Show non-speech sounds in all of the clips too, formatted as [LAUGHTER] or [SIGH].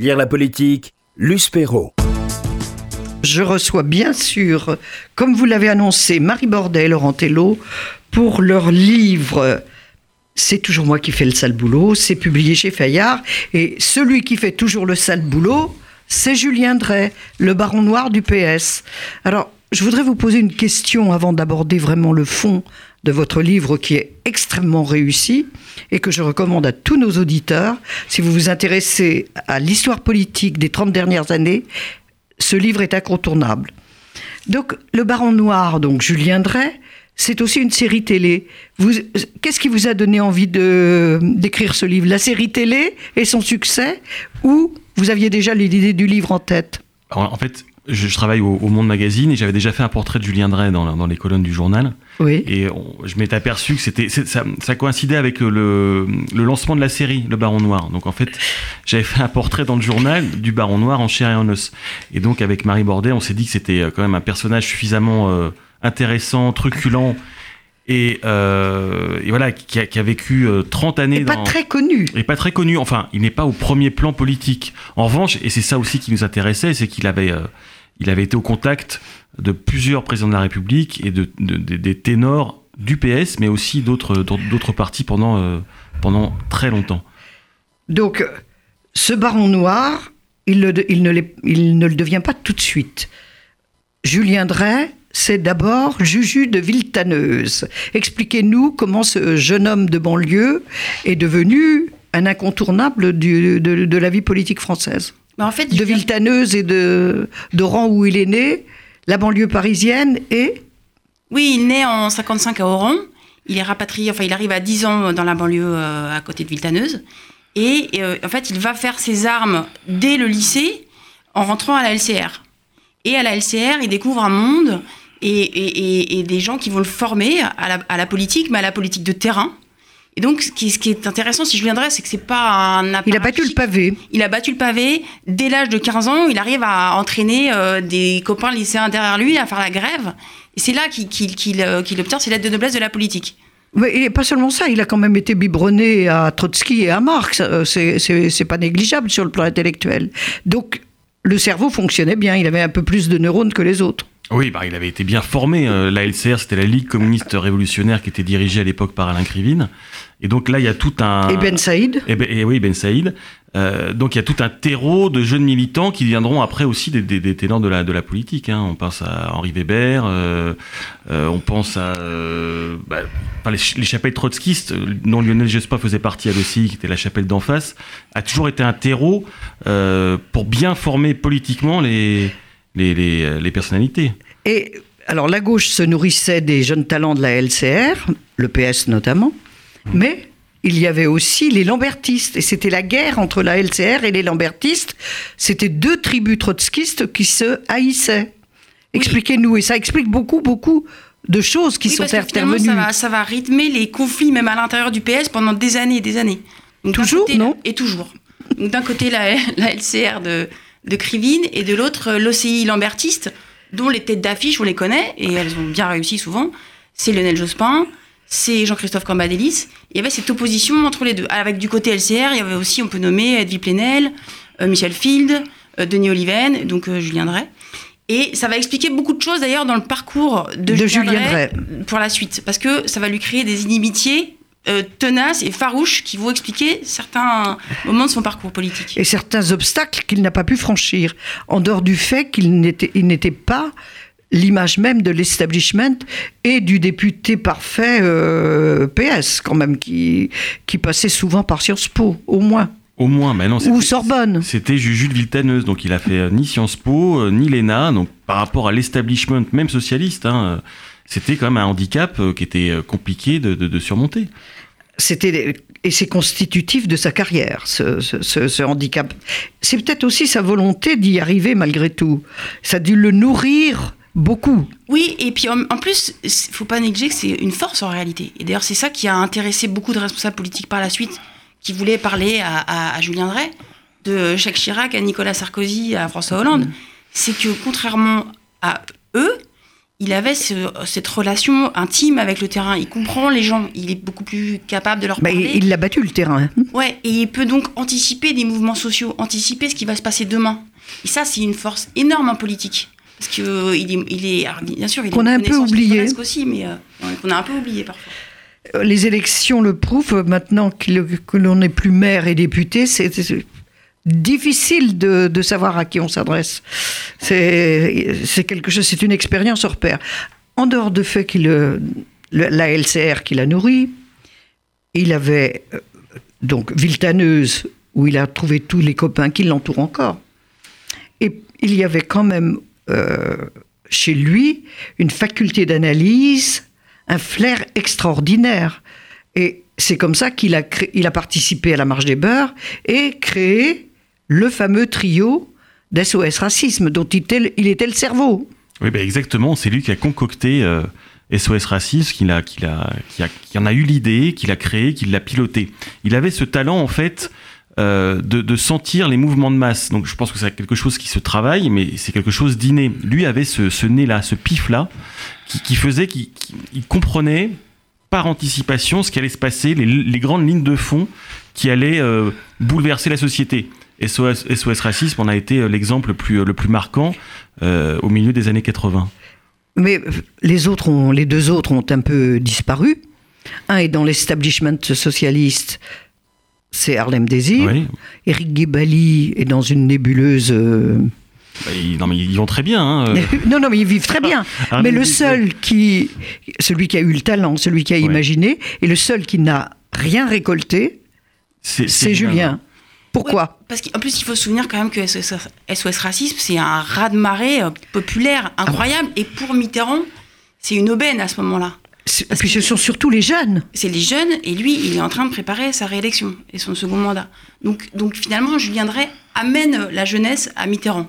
Lire la politique, Luce Perrault. Je reçois bien sûr, comme vous l'avez annoncé, Marie Bordet et Laurent Tello pour leur livre C'est toujours moi qui fais le sale boulot. C'est publié chez Fayard. Et celui qui fait toujours le sale boulot, c'est Julien Drey, le baron noir du PS. Alors, je voudrais vous poser une question avant d'aborder vraiment le fond de votre livre qui est extrêmement réussi et que je recommande à tous nos auditeurs. Si vous vous intéressez à l'histoire politique des 30 dernières années, ce livre est incontournable. Donc, Le Baron Noir, donc Julien Drey, c'est aussi une série télé. Qu'est-ce qui vous a donné envie d'écrire ce livre? La série télé et son succès? Ou vous aviez déjà l'idée du livre en tête? En fait, je, travaille au, Monde Magazine et j'avais déjà fait un portrait de Julien Drey dans, dans les colonnes du journal. Oui. Et je m'étais aperçu que c'était ça, ça, coïncidait avec le, le, lancement de la série Le Baron Noir. Donc en fait, j'avais fait un portrait dans le journal du Baron Noir en chair et en os. Et donc avec Marie Bordet, on s'est dit que c'était euh, quand même un personnage suffisamment euh, intéressant, truculent. Et, euh, et, voilà, qui a, qui a vécu 30 années. Et pas très connu. Et pas très connu. Enfin, il n'est pas au premier plan politique. En revanche, et c'est ça aussi qui nous intéressait, c'est qu'il avait, il avait été au contact de plusieurs présidents de la République et de, des ténors du PS, mais aussi d'autres partis pendant, euh, pendant très longtemps. Donc, ce baron noir, il, ne le devient pas tout de suite. Julien Drey, c'est d'abord Juju de Villetaneuse. Expliquez-nous comment ce jeune homme de banlieue est devenu un incontournable de, la vie politique française. Mais en fait, de Villetaneuse et de d'Oran où il est né, la banlieue parisienne et Oui, il naît en 55 à Oran. Il est rapatrié, enfin il arrive à 10 ans dans la banlieue euh, à côté de Villetaneuse. Et euh, en fait, il va faire ses armes dès le lycée en rentrant à la LCR. Et à la LCR, il découvre un monde et, des gens qui vont le former à la, à la, politique, mais à la politique de terrain. Et donc, ce qui, est intéressant, si je viendrais, c'est que c'est pas un. Il a battu le pavé. Il a battu le pavé. Dès l'âge de 15 ans, il arrive à entraîner euh, des copains lycéens derrière lui à faire la grève. Et c'est là qu'il euh, obtient ses lettres de noblesse de la politique. Mais et pas seulement ça, il a quand même été biberonné à Trotsky et à Marx. Euh, c'est pas négligeable sur le plan intellectuel. Donc, le cerveau fonctionnait bien. Il avait un peu plus de neurones que les autres. Oui, bah, il avait été bien formé. Euh, la LCR, c'était la Ligue communiste révolutionnaire qui était dirigée à l'époque par Alain Krivine. Et donc là, il y a tout un... Et Ben Saïd et, ben, et oui, Ben Saïd. Euh, donc il y a tout un terreau de jeunes militants qui viendront après aussi des, des, des ténors de la, de la politique. Hein. On pense à Henri Weber, euh, euh on pense à bah, les, les, chapelles trotskistes, dont Lionel Jospin faisait partie à l'OCI, qui était la chapelle d'en face, a toujours été un terreau pour bien former politiquement les les, les, les personnalités. Et alors la gauche se nourrissait des jeunes talents de la LCR, le PS notamment, mais il y avait aussi les lambertistes. Et c'était la guerre entre la LCR et les lambertistes. C'était deux tribus trotskistes qui se haïssaient. Expliquez-nous. Et ça explique beaucoup, beaucoup de choses qui sont intervenues. Ça va, ça va rythmer les conflits, même à l'intérieur du PS, pendant des années et des années. toujours, non Et toujours. D'un côté, la, [LAUGHS] la LCR de, de Krivine et de l'autre l'OCI lambertiste, dont les têtes d'affiche, on les connaît, et elles ont bien réussi souvent. C'est Lionel Jospin, c'est Jean-Christophe Cambadélis. Il y avait cette opposition entre les deux. Avec du côté LCR, il y avait aussi, on peut nommer Edwy Plenel, euh, Michel Field, euh, Denis Oliven, donc euh, Julien Drey. Et ça va expliquer beaucoup de choses d'ailleurs dans le parcours de, Julien, Drey pour la suite, parce que ça va lui créer des inimitiés euh, tenace et farouche qui vont expliquer certains moments de son parcours politique. Et certains obstacles qu'il n'a pas pu franchir, en dehors du fait qu'il n'était pas l'image même de l'establishment et du député parfait euh, PS, quand même, qui, qui passait souvent par Sciences Po, au moins. Au moins, mais non. Ou Sorbonne. C'était Juju de Viltaneuse, donc il a fait euh, ni Sciences Po, ni l'ENA, donc par rapport à l'establishment, même socialiste, hein, c'était quand même un handicap euh, qui était euh, compliqué de, surmonter. C'était et c'est constitutif de sa carrière, ce, handicap. C'est peut-être aussi sa volonté d'y arriver malgré tout. Ça a dû le nourrir beaucoup. Oui, et puis en, plus, il faut pas négliger que c'est une force en réalité. Et d'ailleurs, c'est ça qui a intéressé beaucoup de responsables politiques par la suite, qui voulaient parler à, Julien Drey, de Jacques Chirac à Nicolas Sarkozy à François Hollande. C'est que contrairement à eux, il avait ce- cette relation intime avec le terrain. Il comprend les gens. Il est beaucoup plus capable de leur Bah, parler. il il l'a battu le terrain. Ouais, et il peut donc anticiper des mouvements sociaux, anticiper ce qui va se passer demain. Et ça, c'est une force énorme en politique. Parce que euh, il est, il est alors, bien sûr, il Qu'on a un peu oublié. aussi, mais euh, qu'on a un peu oublié parfois. Euh, Les élections le prouvent. Maintenant qu'il- que l'on n'est plus maire et député, c'est difficile de, de savoir à qui on s'adresse. C'est quelque chose, c'est une expérience hors pair. En dehors du fait qu'il euh, le- la LCR qui l'a nourri, il avait euh, donc Viltaneuse où il a trouvé tous les copains qui l'entourent encore. Et il y avait quand même euh, chez lui une faculté d'analyse, un flair extraordinaire. Et c'est comme ça qu'il a, il a participé à la Marche des Beurs et créé le fameux trio d'SOS Racisme, dont il était, il était le cerveau. Oui, bah exactement. C'est lui qui a concocté euh, SOS Racisme, qui, a, a, qui en a eu l'idée, qui l'a créé, qui l'a piloté. Il avait ce talent, en fait, euh, de, sentir les mouvements de masse. Donc je pense que c'est quelque chose qui se travaille, mais c'est quelque chose d'inné. Lui avait ce, ce nez-là, ce pif-là, qui, qui faisait qu'il qu'il- il comprenait par anticipation ce qui allait se passer, les, grandes lignes de fond qui allaient euh, bouleverser la société. SOS, SOS Racisme en a été euh, l'exemple le plus, le plus marquant au milieu des années 80. Mais les, autres ont, les deux autres ont un peu disparu. Un est dans l'establishment socialiste, c'est Harlem Désir. Oui. Éric Guébali est dans une nébuleuse. euh, Bah, ils, non, mais ils vont très bien. hein, euh. [LAUGHS] non, non, mais ils vivent très bien. [LAUGHS] Ah, mais le seul qui, celui qui a eu le talent, celui qui a Ouais. imaginé, et le seul qui n'a rien récolté, c'est Julien. Pourquoi Ouais, Parce qu'en plus, il faut se souvenir quand même que SOS, SOS Racisme, c'est un raz-de-marée euh, populaire incroyable. Et pour Mitterrand, c'est une aubaine à ce moment-là. C'est- Puis ce sont surtout les jeunes. C'est les jeunes, et lui, il est en train de préparer sa réélection et son second mandat. Donc, donc finalement, Julien Drey amène la jeunesse à Mitterrand.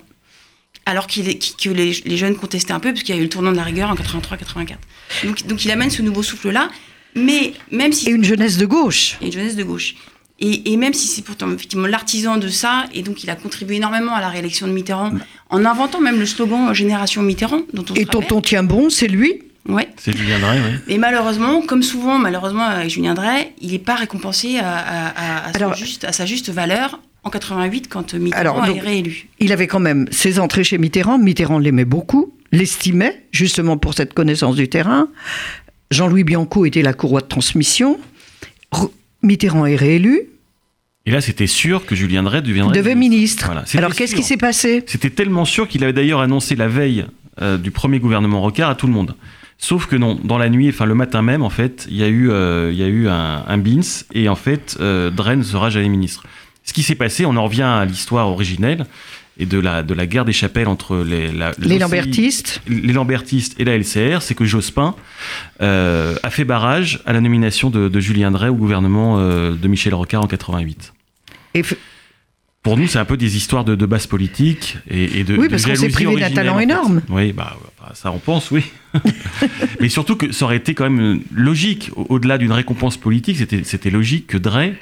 Alors est- que les, les jeunes contestaient un peu, parce qu'il y a eu le tournant de la rigueur en 83-84. Donc, donc il amène ce nouveau souffle-là, mais même si Et une jeunesse de gauche. et une jeunesse de gauche. Et, et même si c'est pourtant effectivement l'artisan de ça, et donc il a contribué énormément à la réélection de Mitterrand, en inventant même le slogan Génération Mitterrand, dont on Et. Tonton Tient Bon, c'est lui. Ouais. C'est Julien Drey, oui. Et malheureusement, comme souvent, malheureusement avec Julien Drey, il n'est pas récompensé à, à- à- à son Alors- juste, à sa juste valeur en 88 quand Mitterrand Alors, donc- est réélu. Il avait quand même ses entrées chez Mitterrand. Mitterrand l'aimait beaucoup, l'estimait, justement pour cette connaissance du terrain. Jean-Louis Bianco était la courroie de transmission. R- Mitterrand est réélu, Et là, c'était sûr que Julien Drey deviendrait devait ministre. Voilà, Alors qu'est-ce qui s'est passé? C'était tellement sûr qu'il avait d'ailleurs annoncé la veille euh, du premier gouvernement Rocard à tout le monde. Sauf que non, dans la nuit, enfin le matin même, en fait, il y a eu, euh, il y a eu un, un BINS et en fait, euh, Drey ne sera jamais ministre. Ce qui s'est passé, on en revient à l'histoire originelle et de la, de la guerre des chapelles entre les, la- Les Lambertistes. les Lambertistes et la LCR, c'est que Jospin euh, a fait barrage à la nomination de, de Julien Drey au gouvernement euh, de Michel Rocard en 88. Et f- Pour nous, c'est un peu des histoires de, de base politique et, et de Oui, parce qu'on s'est privé d'un talent en fait. énorme. Oui, bah, ça on pense, oui. [LAUGHS] Mais surtout que ça aurait été quand même logique, au- au-delà d'une récompense politique, c'était logique que Drey,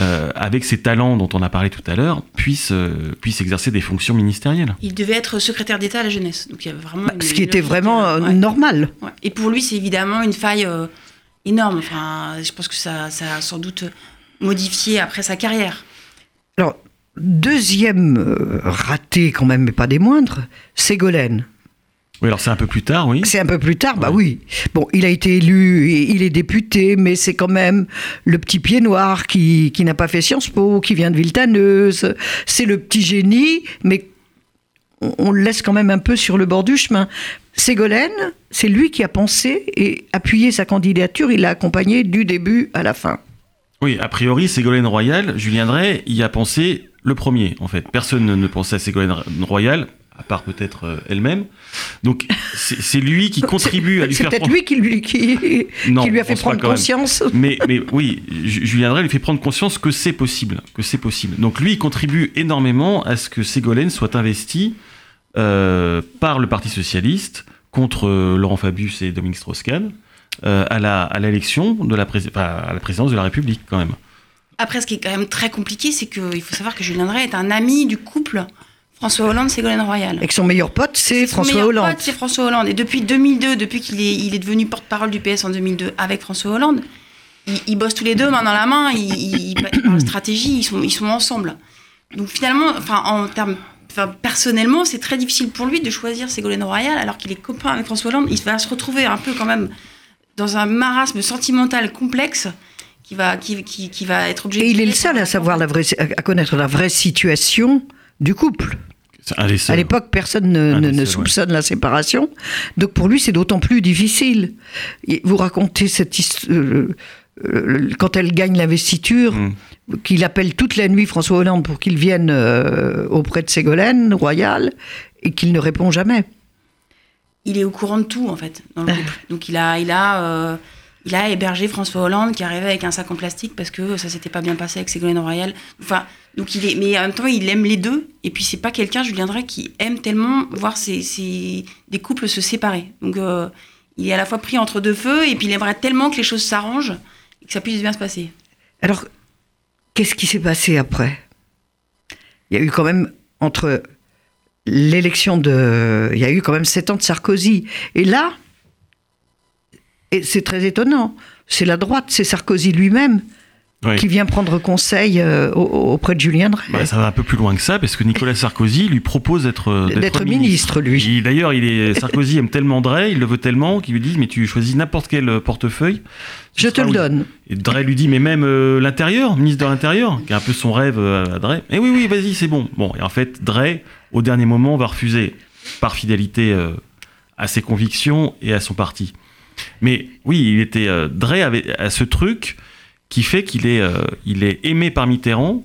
euh, avec ses talents dont on a parlé tout à l'heure, puisse, euh, puisse exercer des fonctions ministérielles. Il devait être secrétaire d'État à la jeunesse. Donc il y avait vraiment bah, une- ce qui une était vraiment euh, euh, ouais. normal. Ouais. Et pour lui, c'est évidemment une faille euh, énorme. Enfin, je pense que ça, ça a sans doute modifié après sa carrière. Alors, deuxième raté quand même, mais pas des moindres, Ségolène. Oui, alors c'est un peu plus tard, oui. C'est un peu plus tard, bah oui. Bon, il a été élu, il est député, mais c'est quand même le petit pied noir qui, qui n'a pas fait Sciences Po, qui vient de Villetaneuse. C'est le petit génie, mais on, on le laisse quand même un peu sur le bord du chemin. Ségolène, c'est lui qui a pensé et appuyé sa candidature, il l'a accompagné du début à la fin. Oui, a priori, Ségolène Royal, Julien Drey y a pensé le premier, en fait. Personne ne- ne pensait à Ségolène Royal, à part peut-être euh, elle-même. Donc, c'est c'est lui qui [LAUGHS] contribue à lui C'est faire peut-être prendre... lui qui lui, qui, Non, qui lui a fait prendre conscience. [LAUGHS] Mais, mais oui, Ju- Julien Drey lui fait prendre conscience que c'est possible, que c'est possible. Donc lui, il contribue énormément à ce que Ségolène soit investie euh, par le Parti socialiste contre euh, Laurent Fabius et Dominique Strauss-Kahn euh, à la à l'élection de la, enfin, à la présidence de la République quand même. Après, ce qui est quand même très compliqué, c'est qu'il faut savoir que Julien Drey est un ami du couple François Hollande, Ségolène Royal. Et que son meilleur pote, c'est Son François meilleur Hollande. pote, c'est François Hollande. Et depuis 2002, depuis qu'il est, il est devenu porte-parole du PS en 2002 avec François Hollande, ils, ils bossent tous les deux main dans la main, ils, ils- ils parlent stratégie, ils sont, ils sont ensemble. Donc finalement, enfin, en termes, enfin, personnellement, c'est très difficile pour lui de choisir Ségolène Royal alors qu'il est copain avec François Hollande. Il va se retrouver un peu quand même dans un marasme sentimental complexe qui va, qui, qui, qui va être obligé Et il est le seul à savoir la vraie, à connaître la vraie situation du couple. À l'époque, personne ne, soupçonne la séparation. Donc pour lui, c'est d'autant plus difficile. Et vous racontez cette histoire. quand elle gagne l'investiture, Mm. qu'il appelle toute la nuit François Hollande pour qu'il vienne euh, auprès de Ségolène Royal et qu'il ne répond jamais. il est au courant de tout en fait dans le couple. Donc il a, il a, euh, il a hébergé François Hollande qui arrivait avec un sac en plastique parce que ça s'était pas bien passé avec Ségolène Royal. Enfin, donc il est, mais en même temps il aime les deux. Et puis c'est pas quelqu'un, Julien Drey, qui aime tellement voir ses, des couples se séparer. Donc euh, il est à la fois pris entre deux feux et puis il aimerait tellement que les choses s'arrangent et que ça puisse bien se passer. Alors, qu'est-ce qui s'est passé après? Il y a eu quand même, entre l'élection de... Il y a eu quand même sept ans de Sarkozy. Et là, et c'est très étonnant, c'est la droite, c'est Sarkozy lui-même Oui. qui vient prendre conseil euh, au- au- auprès de Julien Drey. Bah, ça va un peu plus loin que ça, parce que Nicolas Sarkozy lui propose d'être euh, D'être ministre, lui. Il- D'ailleurs, il est Sarkozy aime tellement Drey, il le veut tellement qu'il lui dit mais tu choisis n'importe quel euh, portefeuille. Je te le oui. donne. Et Drey lui dit mais même euh, l'intérieur, ministre de l'intérieur, qui est un peu son rêve à Drey. Eh oui oui, vas-y, c'est bon. Bon, et en fait, Drey au dernier moment va refuser par fidélité euh, à ses convictions et à son parti. Mais oui, il était euh, Drey avait à ce truc qui fait qu'il est, euh, il est aimé par Mitterrand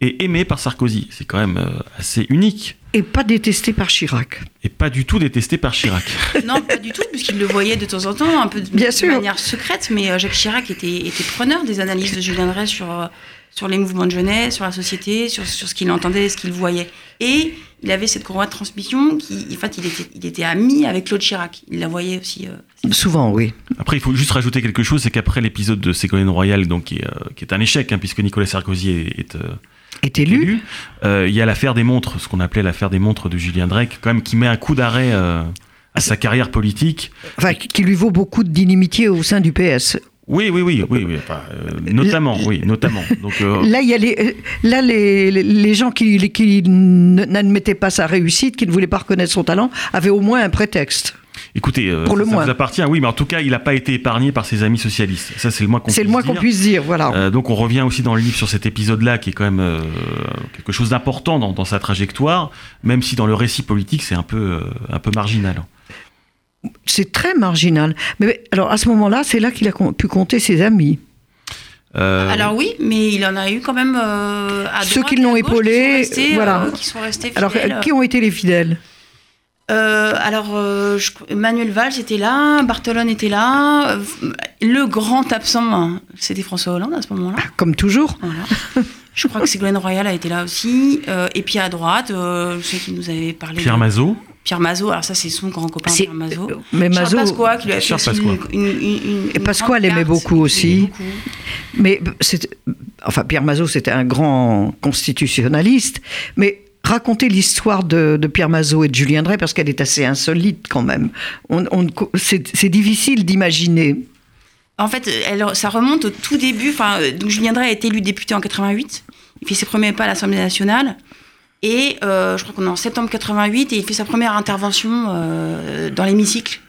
et aimé par Sarkozy. C'est quand même euh, assez unique Et pas détesté par Chirac. et pas du tout détesté par Chirac. [LAUGHS] [LAUGHS] Non, pas du tout, puisqu'il le voyait de temps en temps, un peu de, Bien de sûr. manière secrète, mais euh, Jacques Chirac était, était preneur des analyses de Julien Drey sur, euh, sur les mouvements de jeunesse, sur la société, sur, sur ce qu'il entendait, ce qu'il voyait. Et il avait cette courroie de transmission qui, en fait, il était, il était ami avec Claude Chirac. Il la voyait aussi. euh, Souvent, oui. Après, il faut juste rajouter quelque chose, c'est qu'après l'épisode de Ségolène Royal, donc qui est, euh, qui est un échec, hein, puisque Nicolas Sarkozy est, est, euh, Est élu. euh, il y a l'affaire des montres, ce qu'on appelait l'affaire des montres de Julien Drake, quand même qui met un coup d'arrêt euh, à sa carrière politique. Enfin, qui lui vaut beaucoup d'inimitié au sein du PS. Oui, oui, oui, oui, oui enfin, euh, notamment, oui, notamment. Donc, euh, Là, il y a les, euh, là les, les- gens qui, qui n'admettaient pas sa réussite, qui ne voulaient pas reconnaître son talent, avaient au moins un prétexte. écoutez, euh, Pour le ça, moins. vous appartient, oui, mais en tout cas, il n'a pas été épargné par ses amis socialistes. Ça, c'est le moins qu'on C'est le puisse moins qu'on dire. puisse dire, voilà. Euh, donc on revient aussi dans le livre sur cet épisode-là qui est quand même euh, quelque chose d'important dans, dans sa trajectoire, même si dans le récit politique c'est un peu euh, un peu marginal. C'est très marginal. Mais alors, à ce moment-là, c'est là qu'il a pu compter ses amis. Euh, Alors oui, mais il en a eu quand même euh, à Ceux qui l'ont épaulé, qui sont restés, euh, voilà. qui sont restés Alors, fidèles. qui ont été les fidèles? Euh, alors, euh, je- Manuel Valls était là, Bartolone était là. euh, le grand absent, hein, c'était François Hollande à ce moment-là. Comme toujours. Voilà. Je crois que Ségolène Royal a été là aussi. Euh, et puis à droite, euh, je sais qu'il nous avait parlé. Pierre de- Mazot, Pierre Mazot, alors ça c'est son grand copain Pierre Mazot. euh, Mais Charles Mazot, Pasqua qui lui a fait Charles aussi Pasqua. une, une, une- une Et Pasqua l'aimait beaucoup aussi. beaucoup. mais enfin, Pierre Mazot, c'était un grand constitutionnaliste. Mais racontez l'histoire de, de Pierre Mazot et de Julien Drey parce qu'elle est assez insolite quand même. On, on- c'est, difficile d'imaginer. En fait, elle, ça remonte au tout début. Enfin, euh, donc Julien Drey a été élu député en 88. Il fait ses premiers pas à l'Assemblée nationale. Et euh, je crois qu'on est en septembre 88 et il fait sa première intervention euh, dans l'hémicycle.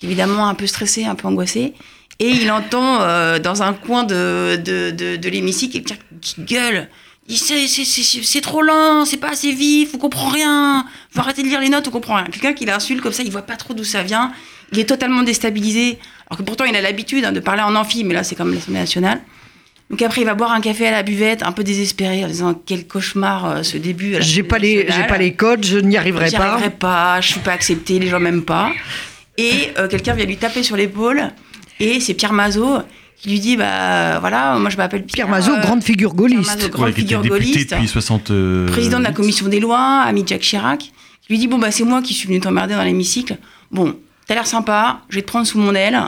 Évidemment, un peu stressé, un peu angoissé. Et il entend euh, dans un coin de, de, de, de l'hémicycle quelqu'un qui gueule. C'est trop lent, c'est pas assez vif, on comprend rien. Faut arrêter de lire les notes, on comprend rien. Quelqu'un qui l'insulte comme ça, il voit pas trop d'où ça vient. Il est totalement déstabilisé. Alors que pourtant, il a l'habitude hein, de parler en amphi, mais là, c'est comme l'Assemblée nationale. Donc après, il va boire un café à la buvette, un peu désespéré, en disant quel cauchemar euh, ce début. J'ai pas les, j'ai nationale. pas les codes, je n'y arriverai pas. arriverai pas, je suis pas accepté, les gens m'aiment pas. Et euh, quelqu'un vient lui taper sur l'épaule, et c'est Pierre Mazot qui lui dit bah voilà, moi je m'appelle Pierre, Pierre Mazot, euh, grande figure Pierre gaulliste. Mazot, grande ouais, qui était figure gaulliste, depuis 60. euh, président de la commission des lois, ami de Jacques Chirac, qui lui dit bon bah c'est moi qui suis venu t'emmerder dans l'hémicycle. Bon, t'as l'air sympa, je vais te prendre sous mon aile.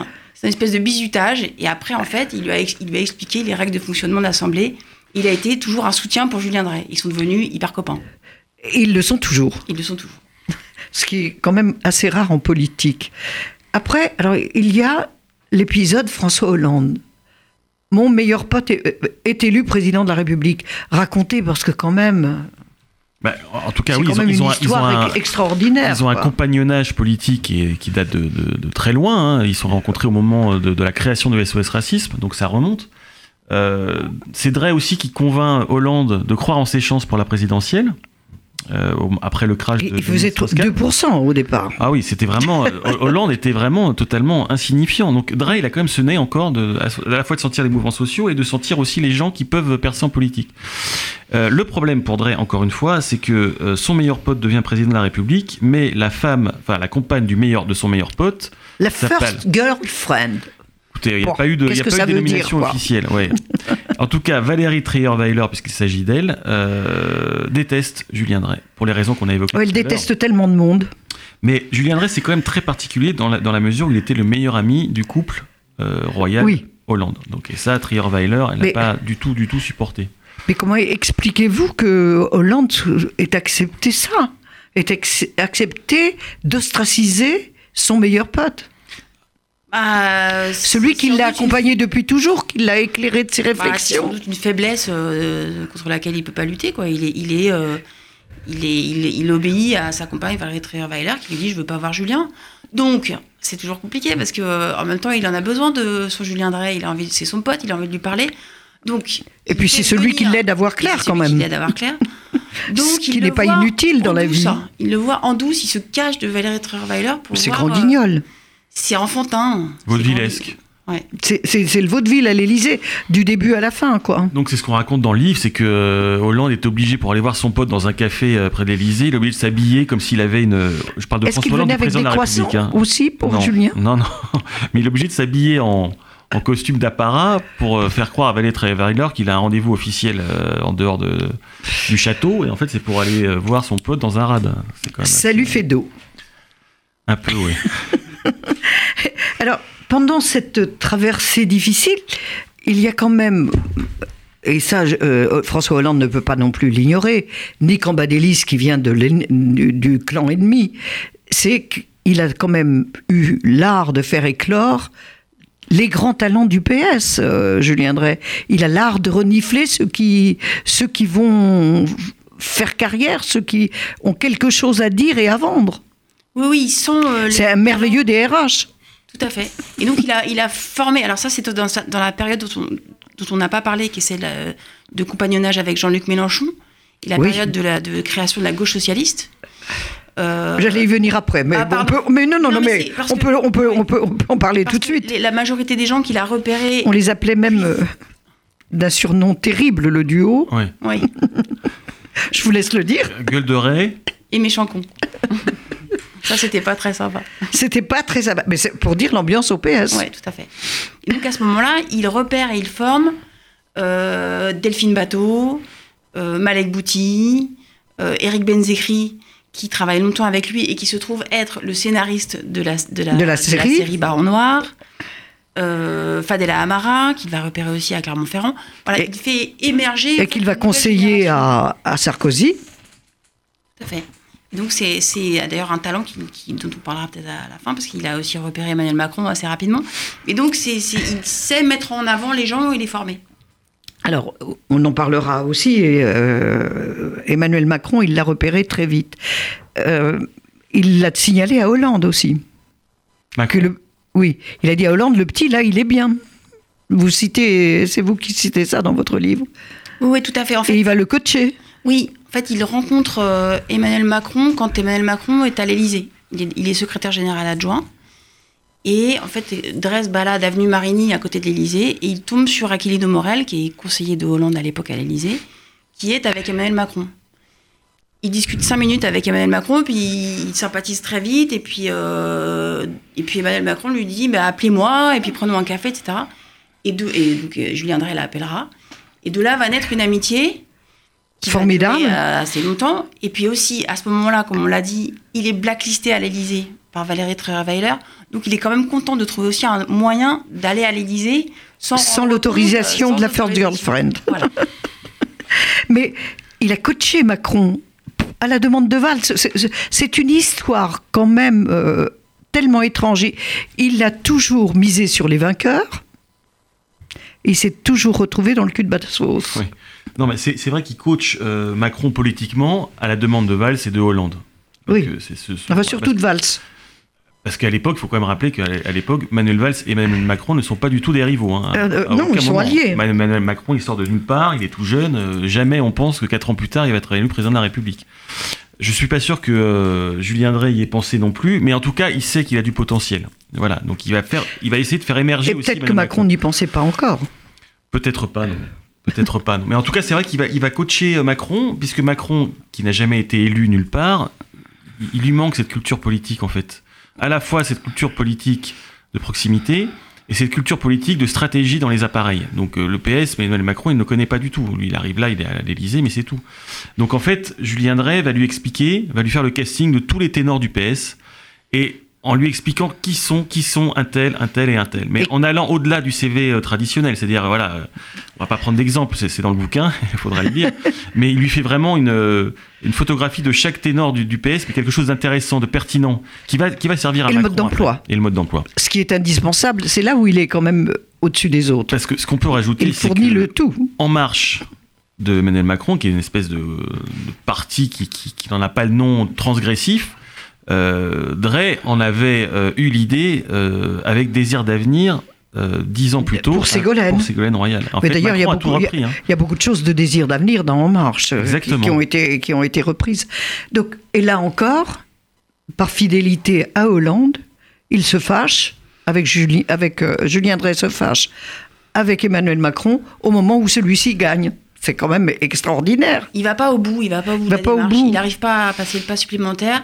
C'est une espèce de bizutage. Et après, en fait, il lui a, ex- il lui a expliqué les règles de fonctionnement de l'Assemblée. Il a été toujours un soutien pour Julien Drey. Ils sont devenus hyper copains. Et ils le sont toujours. Ils le sont toujours. [LAUGHS] ce qui est quand même assez rare en politique. Après, alors il y a l'épisode François Hollande. Mon meilleur pote est, est élu président de la République. Raconté parce que quand même, Bah, en tout cas, oui, ils ont, ils ont un- ils ont histoire un, ex- extraordinaire. Ils ont un quoi. compagnonnage politique et- qui date de, de- de très loin. hein. Ils sont rencontrés au moment de, de la création de SOS Racisme, donc ça remonte. Euh, c'est Drey aussi qui convainc Hollande de croire en ses chances pour la présidentielle, euh, après le crash de. Il faisait de Strauss-Kahn. 2% au départ. Ah oui, c'était vraiment. euh, Hollande était vraiment totalement insignifiant. Donc Drey, il a quand même ce nez encore de, à la fois de sentir les mouvements sociaux et de sentir aussi les gens qui peuvent percer en politique. Euh, le problème pour Drey, encore une fois, c'est que euh, son meilleur pote devient président de la République, mais la femme, enfin la compagne du meilleur de son meilleur pote, La first girlfriend. écoutez, il n'y a pas eu de, y a pas eu de dire, nomination officielle. Ouais. [LAUGHS] en tout cas, Valérie Trierweiler, puisqu'il s'agit d'elle, euh, déteste Julien Drey pour les raisons qu'on a évoquées. Ouais, il tout à l'heure. déteste tellement de monde. Mais Julien Drey, c'est quand même très particulier dans la, dans la mesure où il était le meilleur ami du couple royal Oui. Hollande. Donc, et ça, Trierweiler, elle n'a pas du tout, du tout supporté. Mais comment expliquez-vous que Hollande ait accepté ça Ait accepté d'ostraciser son meilleur pote? Bah, Celui qui l'a une- accompagné depuis toujours, qui l'a éclairé de ses bah, c'est sans réflexions. doute une faiblesse euh, contre laquelle il peut pas lutter. Quoi. Il, est, il, est, euh, il, est, il, est- il obéit à sa compagne Valérie Trierweiler qui lui dit Je veux pas voir Julien. Donc, c'est toujours compliqué parce que euh, en même temps, il en a besoin de son Julien Drey. Il a envie, c'est son pote, il a envie de lui parler. Donc, Et puis c'est celui qui l'aide à voir clair c'est quand celui qui même. l'aide à voir clair. [LAUGHS] Ce Donc, qui il n'est pas inutile dans la douce, vie. hein. Il le voit en douce, il se cache de Valérie Trierweiler pour C'est voir, grand euh, guignol. c'est enfantin. Vaudevillesque. Ouais. C'est- C'est c'est le vaudeville à l'Élysée, du début à la fin, quoi. Donc c'est ce qu'on raconte dans le livre, c'est que euh, Hollande est obligé pour aller voir son pote dans un café euh, près de l'Élysée, il est obligé de s'habiller comme s'il avait une. Je parle de Est-ce François qu'il Hollande, venait du avec président des de la croissants République. hein. aussi pour non, Julien? Non, non. [LAUGHS] Mais il est obligé de s'habiller en, en costume d'apparat pour euh, faire croire à Valérie Trierweiler qu'il a un rendez-vous officiel euh, en dehors de, du château. Et en fait, c'est pour aller euh, voir son pote dans un rad. Même Ça assez- lui fait dos. Un peu, oui. [LAUGHS] Alors, pendant cette traversée difficile, il y a quand même, et ça, euh, François Hollande ne peut pas non plus l'ignorer, ni Cambadélis qui vient de du, du clan ennemi, c'est qu'il a quand même eu l'art de faire éclore les grands talents du PS, euh, Julien Drey. Il a l'art de renifler ceux qui, ceux qui vont faire carrière, ceux qui ont quelque chose à dire et à vendre. Oui, oui, ils sont. euh, C'est un merveilleux DRH. Tout à fait. Et donc, il a, il a formé. Alors, ça, c'est dans, dans la période dont on dont on n'a pas parlé, qui est celle euh, de compagnonnage avec Jean-Luc Mélenchon, et la Oui. période de, la, de création de la gauche socialiste. Euh, J'allais y venir après, mais, Ah, on peut, mais non, non, Non, non, mais on, peut, on, peut, on, peut, on peut en parler parce tout de suite. les- la majorité des gens qu'il a repérés. On les appelait même euh, d'un surnom terrible, le duo. Ouais. Oui, [LAUGHS] Je vous laisse le dire. Gueule de Ray. et méchant con. [LAUGHS] ça, c'était pas très sympa. C'était pas très sympa. Mais c'est pour dire l'ambiance au PS. Oui, tout à fait. Et donc à ce moment-là, il repère et il forme euh, Delphine Bateau, euh, Malek Bouti, euh, Eric Benzekri, qui travaille longtemps avec lui et qui se trouve être le scénariste de la, de la, De la série. Baron Noir. Euh, Fadela Amara, qu'il va repérer aussi à Clermont-Ferrand. Voilà, Et- il fait émerger. Et qu'il va conseiller à, à Sarkozy. Tout à fait. Donc c'est d'ailleurs un talent qui, qui- dont on parlera peut-être à la fin parce qu'il a aussi repéré Emmanuel Macron assez rapidement. Et donc c'est c'est- il sait mettre en avant les gens et les former. Alors, on en parlera aussi. et, euh, Emmanuel Macron, il l'a repéré très vite. Euh, il l'a signalé à Hollande aussi. Macron. Que le, oui, il a dit à Hollande, le petit, là, il est bien. Vous citez, c'est vous qui citez ça dans votre livre. Oui, oui, tout à fait. En Et fait, il va le coacher. oui, en fait, il rencontre euh, Emmanuel Macron quand Emmanuel Macron est à l'Élysée. Il est secrétaire général adjoint. Et en fait, Dresse balade avenue Marigny à côté de l'Élysée et il tombe sur Aquilino Morel, qui est conseiller de Hollande à l'époque à l'Élysée, qui est avec Emmanuel Macron. Il discute cinq minutes avec Emmanuel Macron, puis il sympathise très vite, et puis, euh, et puis Emmanuel Macron lui dit bah, appelez-moi, et puis prenons un café, etc. Et, de, et donc euh, Julien Drey l'appellera. Et de là va naître une amitié qui va Formidable. durer, euh, assez longtemps. Et puis aussi, à ce moment-là, comme on l'a dit, il est blacklisté à l'Élysée par Valérie Trierweiler. Donc il est quand même content de trouver aussi un moyen d'aller à l'Élysée sans, Sans l'autorisation de la sans first girlfriend. Voilà. [LAUGHS] Mais il a coaché Macron à la demande de Valls. C'est- une histoire quand même euh, tellement étrange. Il a toujours misé sur les vainqueurs. Et il s'est toujours retrouvé dans le cul de Batassos. Oui. Non, mais c'est vrai qu'il coach euh, Macron politiquement à la demande de Valls et de Hollande. Donc, Oui. euh, ce- ce- Enfin, surtout de Valls. Parce qu'à l'époque, il faut quand même rappeler qu'à l'époque, Manuel Valls et Emmanuel Macron ne sont pas du tout des rivaux. hein. Euh, euh, non, ils sont alliés. Ma- Emmanuel Macron, il sort de nulle part, il est tout jeune. euh, jamais on pense que quatre ans plus tard, il va être élu président de la République. Je suis pas sûr que euh, Julien Drey y ait pensé non plus, mais en tout cas, il sait qu'il a du potentiel. Voilà, donc il va faire, il va essayer de faire émerger Et peut-être que Macron n'y pensait pas encore. Peut-être pas, non. Peut-être pas, non. Mais en tout cas, c'est vrai qu'il va, il va coacher Macron, puisque Macron, qui n'a jamais été élu nulle part, il lui manque cette culture politique, en fait. À la fois cette culture politique de proximité et cette culture politique de stratégie dans les appareils. Donc euh, le PS, Emmanuel Macron, il ne le connaît pas du tout. Lui, il arrive là, il est à l'Élysée, mais c'est tout. Donc en fait, Julien Drey va lui expliquer, va lui faire le casting de tous les ténors du PS, et en lui expliquant qui sont, qui sont un tel, un tel et un tel. Mais Et- en allant au-delà du CV euh, traditionnel, c'est-à-dire, voilà, on va pas prendre d'exemple, c'est dans le bouquin, [LAUGHS] il faudra le lire, [LAUGHS] mais il lui fait vraiment une, euh, une photographie de chaque ténor du, du PS, mais quelque chose d'intéressant, de pertinent, qui va, qui va servir à Et le mode d'emploi. Et le mode d'emploi. Ce qui est indispensable, c'est là où il est quand même euh, au-dessus des autres. Parce que ce qu'on peut rajouter, Il c'est fournit que le tout. En Marche de Emmanuel Macron, qui est une espèce de, de parti qui, qui, qui n'en a pas le nom transgressif, euh, Drey en avait euh, eu l'idée euh, avec désir d'avenir euh, dix ans plus tôt. Pour Ségolène. Pour Ségolène Royal. En Mais fait, d'ailleurs, il y a Macron a tout beaucoup- repris. hein. Il y a beaucoup de choses de désir d'avenir dans En Marche qui, ont été, qui ont été reprises. Donc, et là encore, par fidélité à Hollande, il se fâche avec, Julie, avec euh, Julien Drey se fâche avec Emmanuel Macron au moment où celui-ci gagne. C'est quand même extraordinaire. Il va pas au bout, il va pas au bout Il va pas au bout. Il n'arrive pas à passer le pas supplémentaire.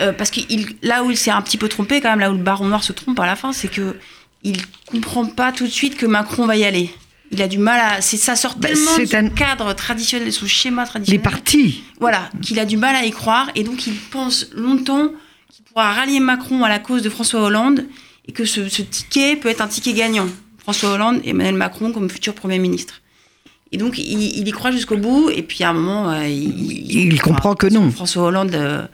Euh, parce que il- là où il s'est un petit peu trompé, quand même, là où le baron noir se trompe à la fin, c'est que il comprend pas tout de suite que Macron va y aller. Il a du mal à. c'est- Ça sort Bah, tellement de son un- cadre traditionnel, de son schéma Les traditionnel. partis. Voilà, qu'il a du mal à y croire. Et donc, il pense longtemps qu'il pourra rallier Macron à la cause de François Hollande et que ce, ce ticket peut être un ticket gagnant. François Hollande et Emmanuel Macron comme futur Premier ministre. Et donc, il, il y croit jusqu'au bout. Et puis, à un moment, euh, il, Il comprend que non. François Hollande euh,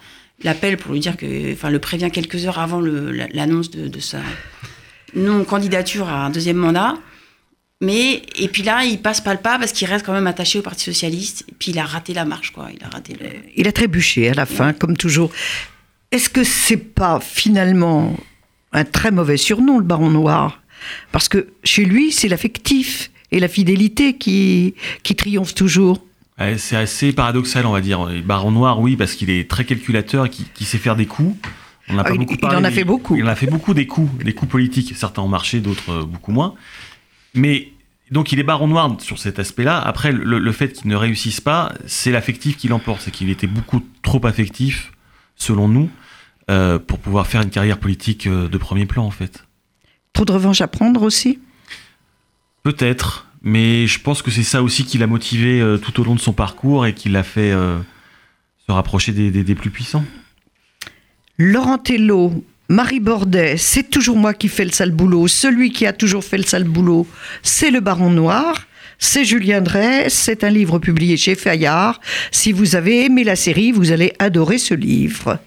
l'appelle pour lui dire que. Enfin, le prévient quelques heures avant l'annonce de, de sa non-candidature à un deuxième mandat. Mais, et puis là, il passe pas le pas parce qu'il reste quand même attaché au Parti Socialiste. Et puis, il a raté la marche, quoi. Il a raté le. Il a trébuché à la fin, comme toujours. Est-ce que c'est pas finalement un très mauvais surnom, le Baron Noir? Parce que chez lui, c'est l'affectif et la fidélité qui, qui triomphent toujours. Ouais, c'est assez paradoxal, on va dire. Le Baron Noir, oui, parce qu'il est très calculateur et qui, qui sait faire des coups. On n'a Ah, pas il- beaucoup il parlé, en a fait beaucoup. Il en a fait beaucoup des coups, des coups politiques. Certains ont marché, d'autres euh, beaucoup moins. Mais donc il est Baron Noir sur cet aspect-là. Après, le, le fait qu'il ne réussisse pas, c'est l'affectif qui l'emporte. C'est qu'il était beaucoup trop affectif, selon nous, euh, pour pouvoir faire une carrière politique euh, de premier plan, en fait. Trop de revanche à prendre aussi? Peut-être, mais je pense que c'est ça aussi qui l'a motivé euh, tout au long de son parcours et qui l'a fait euh, se rapprocher des, plus puissants. Laurent Tello, Marie Bordet, c'est toujours moi qui fais le sale boulot. Celui qui a toujours fait le sale boulot, c'est le Baron Noir. C'est Julien Drey, c'est un livre publié chez Fayard. Si vous avez aimé la série, vous allez adorer ce livre.